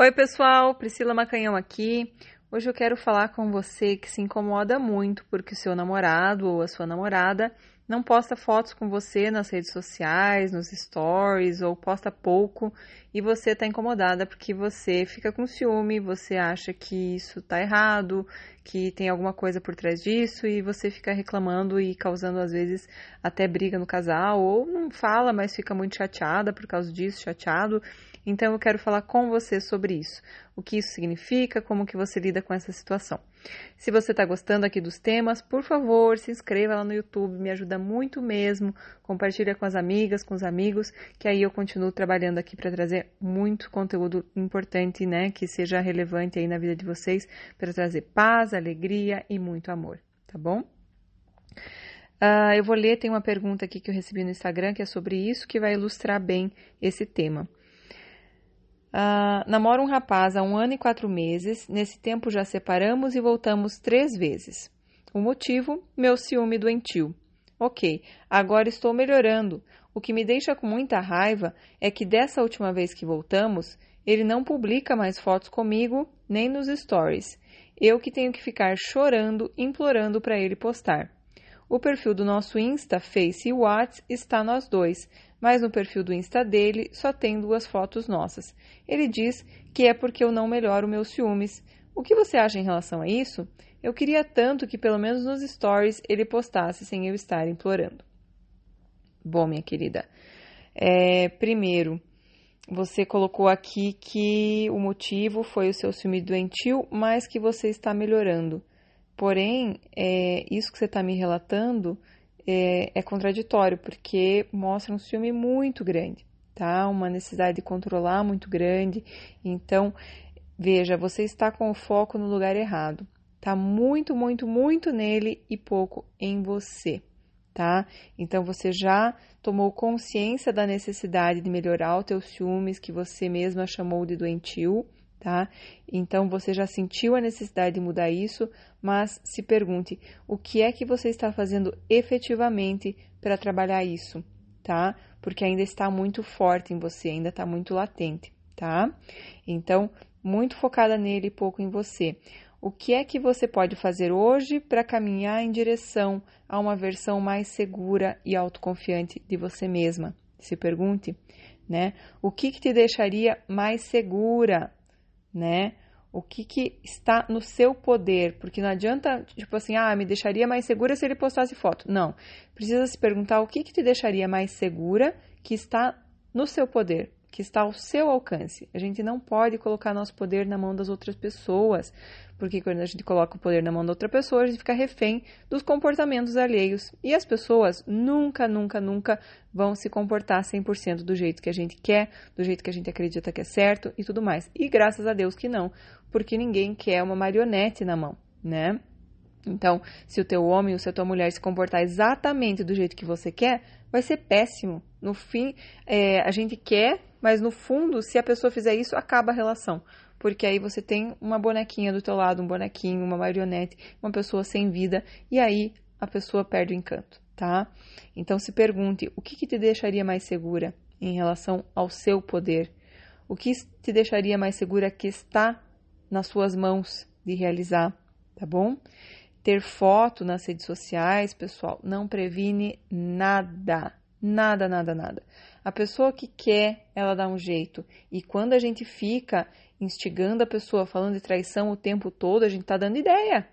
Oi, pessoal, Priscila Macanhão aqui. Hoje eu quero falar com você que se incomoda muito porque o seu namorado ou a sua namorada não posta fotos com você nas redes sociais, nos stories ou posta pouco e você está incomodada porque você fica com ciúme, você acha que isso está errado, que tem alguma coisa por trás disso e você fica reclamando e causando às vezes até briga no casal ou não fala, mas fica muito chateada por causa disso, chateado. Então eu quero falar com você sobre isso, o que isso significa, como que você lida com essa situação. Se você está gostando aqui dos temas, por favor, se inscreva lá no YouTube, me ajuda muito mesmo. Compartilha com as amigas, com os amigos, que aí eu continuo trabalhando aqui para trazer muito conteúdo importante, né, que seja relevante aí na vida de vocês, para trazer paz, alegria e muito amor, tá bom? Uh, eu vou ler, tem uma pergunta aqui que eu recebi no Instagram que é sobre isso, que vai ilustrar bem esse tema. Uh, namoro um rapaz há um ano e quatro meses. Nesse tempo já separamos e voltamos três vezes. O motivo? Meu ciúme doentio. Ok, agora estou melhorando. O que me deixa com muita raiva é que dessa última vez que voltamos, ele não publica mais fotos comigo, nem nos stories. Eu que tenho que ficar chorando, implorando para ele postar. O perfil do nosso Insta, Face e Whats está nós dois, mas no perfil do Insta dele só tem duas fotos nossas. Ele diz que é porque eu não melhoro meus ciúmes. O que você acha em relação a isso? Eu queria tanto que pelo menos nos stories ele postasse sem eu estar implorando. Bom, minha querida, é, primeiro, você colocou aqui que o motivo foi o seu ciúme doentio, mas que você está melhorando. Porém, é, isso que você está me relatando é, é contraditório, porque mostra um ciúme muito grande, tá? Uma necessidade de controlar muito grande. Então, veja, você está com o foco no lugar errado. Tá muito, muito, muito nele e pouco em você, tá? Então você já tomou consciência da necessidade de melhorar os teus ciúmes que você mesma chamou de doentio tá? Então você já sentiu a necessidade de mudar isso, mas se pergunte o que é que você está fazendo efetivamente para trabalhar isso, tá? Porque ainda está muito forte em você, ainda está muito latente, tá? Então, muito focada nele e pouco em você. O que é que você pode fazer hoje para caminhar em direção a uma versão mais segura e autoconfiante de você mesma? Se pergunte, né? O que, que te deixaria mais segura né? O que, que está no seu poder? Porque não adianta, tipo assim, ah, me deixaria mais segura se ele postasse foto. Não. Precisa se perguntar o que, que te deixaria mais segura que está no seu poder que está ao seu alcance. A gente não pode colocar nosso poder na mão das outras pessoas, porque quando a gente coloca o poder na mão da outra pessoa, a gente fica refém dos comportamentos alheios. E as pessoas nunca, nunca, nunca vão se comportar 100% do jeito que a gente quer, do jeito que a gente acredita que é certo e tudo mais. E graças a Deus que não, porque ninguém quer uma marionete na mão, né? Então, se o teu homem ou se a tua mulher se comportar exatamente do jeito que você quer, vai ser péssimo. No fim, é, a gente quer, mas no fundo, se a pessoa fizer isso, acaba a relação. Porque aí você tem uma bonequinha do teu lado, um bonequinho, uma marionete, uma pessoa sem vida, e aí a pessoa perde o encanto, tá? Então se pergunte, o que, que te deixaria mais segura em relação ao seu poder? O que te deixaria mais segura que está nas suas mãos de realizar, tá bom? Ter foto nas redes sociais, pessoal, não previne nada. Nada, nada, nada. A pessoa que quer, ela dá um jeito. E quando a gente fica instigando a pessoa, falando de traição o tempo todo, a gente tá dando ideia,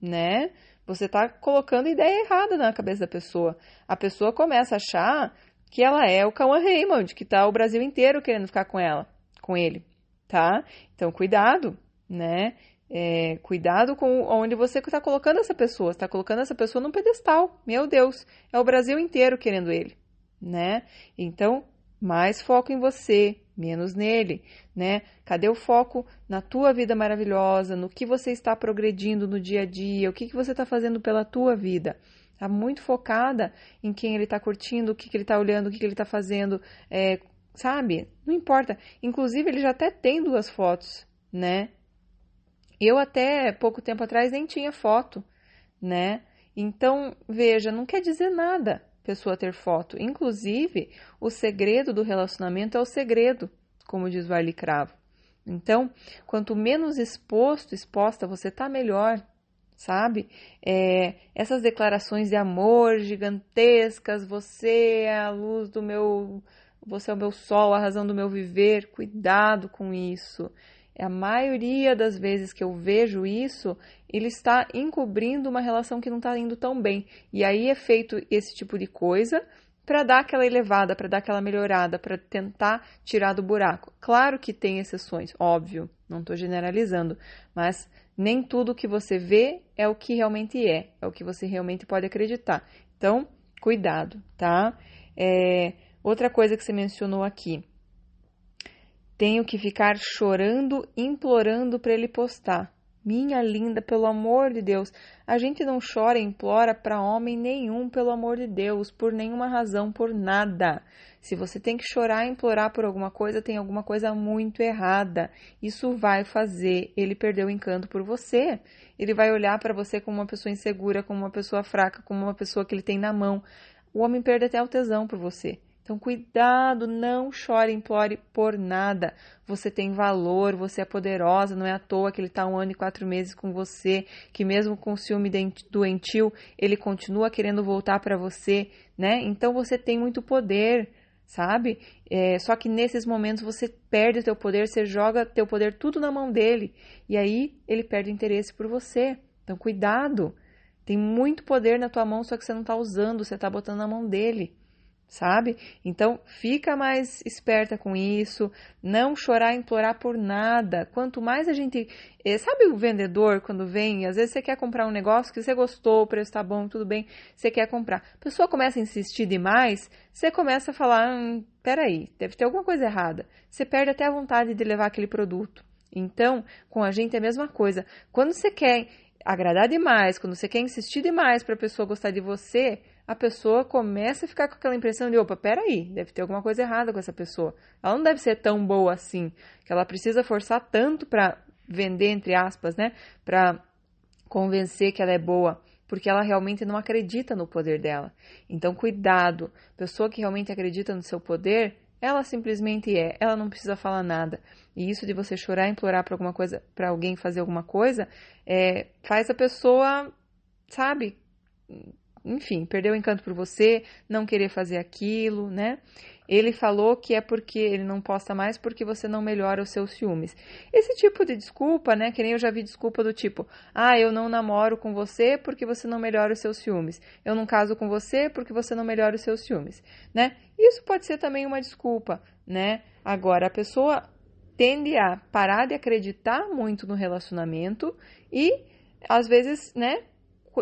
né? Você tá colocando ideia errada na cabeça da pessoa. A pessoa começa a achar que ela é o Cauã Raymond, que tá o Brasil inteiro querendo ficar com ela, com ele, tá? Então, cuidado, né? É, cuidado com onde você está colocando essa pessoa. Está colocando essa pessoa num pedestal. Meu Deus, é o Brasil inteiro querendo ele, né? Então, mais foco em você, menos nele, né? Cadê o foco na tua vida maravilhosa, no que você está progredindo no dia a dia, o que, que você está fazendo pela tua vida? Está muito focada em quem ele está curtindo, o que, que ele está olhando, o que, que ele está fazendo, é, sabe? Não importa. Inclusive, ele já até tem duas fotos, né? Eu até pouco tempo atrás nem tinha foto, né? Então, veja, não quer dizer nada pessoa ter foto. Inclusive, o segredo do relacionamento é o segredo, como diz o Arlie Cravo, Então, quanto menos exposto, exposta você tá, melhor, sabe? É, essas declarações de amor gigantescas, você é a luz do meu, você é o meu sol, a razão do meu viver, cuidado com isso. É a maioria das vezes que eu vejo isso, ele está encobrindo uma relação que não está indo tão bem. E aí é feito esse tipo de coisa para dar aquela elevada, para dar aquela melhorada, para tentar tirar do buraco. Claro que tem exceções, óbvio, não estou generalizando, mas nem tudo que você vê é o que realmente é, é o que você realmente pode acreditar. Então, cuidado, tá? É, outra coisa que você mencionou aqui. Tenho que ficar chorando, implorando para ele postar. Minha linda, pelo amor de Deus, a gente não chora e implora para homem nenhum, pelo amor de Deus, por nenhuma razão, por nada. Se você tem que chorar e implorar por alguma coisa, tem alguma coisa muito errada. Isso vai fazer ele perder o encanto por você. Ele vai olhar para você como uma pessoa insegura, como uma pessoa fraca, como uma pessoa que ele tem na mão. O homem perde até o tesão por você. Então, cuidado, não chore, implore por nada. Você tem valor, você é poderosa, não é à toa que ele está um ano e quatro meses com você, que mesmo com ciúme doentio, ele continua querendo voltar para você, né? Então, você tem muito poder, sabe? É, só que nesses momentos você perde o teu poder, você joga teu poder tudo na mão dele, e aí ele perde interesse por você. Então, cuidado. Tem muito poder na tua mão, só que você não está usando, você está botando na mão dele sabe? Então, fica mais esperta com isso, não chorar implorar por nada. Quanto mais a gente. Eh, sabe o vendedor quando vem? Às vezes você quer comprar um negócio que você gostou, o preço tá bom, tudo bem, você quer comprar. A pessoa começa a insistir demais, você começa a falar: hum, peraí, deve ter alguma coisa errada. Você perde até a vontade de levar aquele produto. Então, com a gente é a mesma coisa. Quando você quer agradar demais, quando você quer insistir demais para a pessoa gostar de você, a pessoa começa a ficar com aquela impressão de, opa, peraí, deve ter alguma coisa errada com essa pessoa. Ela não deve ser tão boa assim, que ela precisa forçar tanto para vender, entre aspas, né? Para convencer que ela é boa, porque ela realmente não acredita no poder dela. Então, cuidado. Pessoa que realmente acredita no seu poder, ela simplesmente é, ela não precisa falar nada. E isso de você chorar, implorar para alguma coisa, para alguém fazer alguma coisa, é, faz a pessoa, sabe, enfim, perder o encanto por você, não querer fazer aquilo, né? Ele falou que é porque ele não posta mais porque você não melhora os seus ciúmes. Esse tipo de desculpa, né? Que nem eu já vi desculpa do tipo: ah, eu não namoro com você porque você não melhora os seus ciúmes. Eu não caso com você porque você não melhora os seus ciúmes, né? Isso pode ser também uma desculpa, né? Agora, a pessoa tende a parar de acreditar muito no relacionamento e, às vezes, né?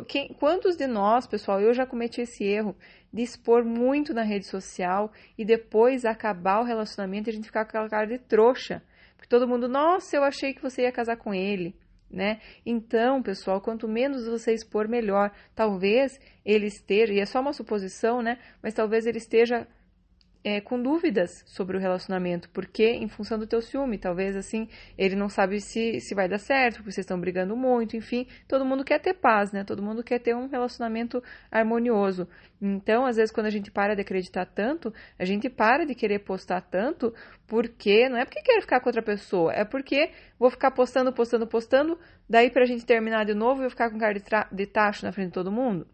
Quem, quantos de nós, pessoal, eu já cometi esse erro de expor muito na rede social e depois acabar o relacionamento e a gente ficar com aquela cara de trouxa. Porque todo mundo, nossa, eu achei que você ia casar com ele. Né? Então, pessoal, quanto menos você expor, melhor. Talvez ele esteja, e é só uma suposição, né? Mas talvez ele esteja é, com dúvidas sobre o relacionamento, porque em função do teu ciúme, talvez assim, ele não sabe se, se vai dar certo, porque vocês estão brigando muito, enfim, todo mundo quer ter paz, né? Todo mundo quer ter um relacionamento harmonioso. Então, às vezes, quando a gente para de acreditar tanto, a gente para de querer postar tanto, porque não é porque quer ficar com outra pessoa, é porque vou ficar postando, postando, postando, daí pra gente terminar de novo e eu ficar com cara de, de tacho na frente de todo mundo.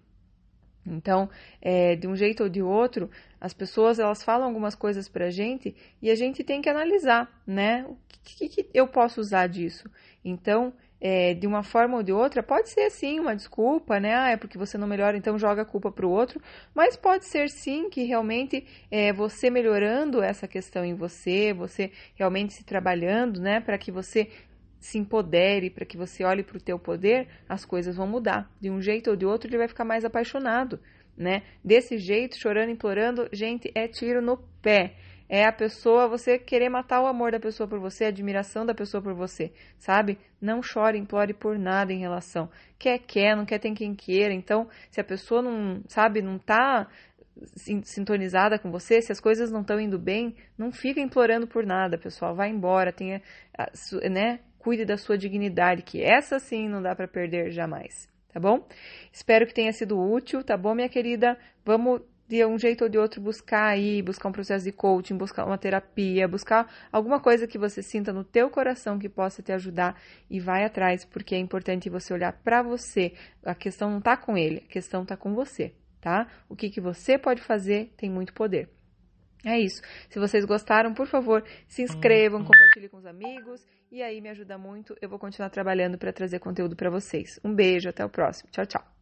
Então, é, de um jeito ou de outro, as pessoas elas falam algumas coisas para a gente e a gente tem que analisar, né? O que, que, que eu posso usar disso? Então, é, de uma forma ou de outra, pode ser sim uma desculpa, né? Ah, é porque você não melhora, então joga a culpa para o outro. Mas pode ser sim que realmente é, você melhorando essa questão em você, você realmente se trabalhando, né? Para que você se empodere, para que você olhe para o teu poder, as coisas vão mudar. De um jeito ou de outro, ele vai ficar mais apaixonado, né? Desse jeito, chorando, implorando, gente, é tiro no pé. É a pessoa, você querer matar o amor da pessoa por você, a admiração da pessoa por você, sabe? Não chore, implore por nada em relação. Quer, quer, não quer, tem quem queira. Então, se a pessoa não, sabe, não tá sintonizada com você, se as coisas não estão indo bem, não fica implorando por nada, pessoal. Vai embora, tenha, né? cuide da sua dignidade, que essa sim não dá para perder jamais, tá bom? Espero que tenha sido útil, tá bom, minha querida? Vamos de um jeito ou de outro buscar aí, buscar um processo de coaching, buscar uma terapia, buscar alguma coisa que você sinta no teu coração que possa te ajudar e vai atrás, porque é importante você olhar para você. A questão não está com ele, a questão está com você, tá? O que, que você pode fazer tem muito poder. É isso. Se vocês gostaram, por favor, se inscrevam, compartilhem com os amigos e aí me ajuda muito. Eu vou continuar trabalhando para trazer conteúdo para vocês. Um beijo, até o próximo. Tchau, tchau.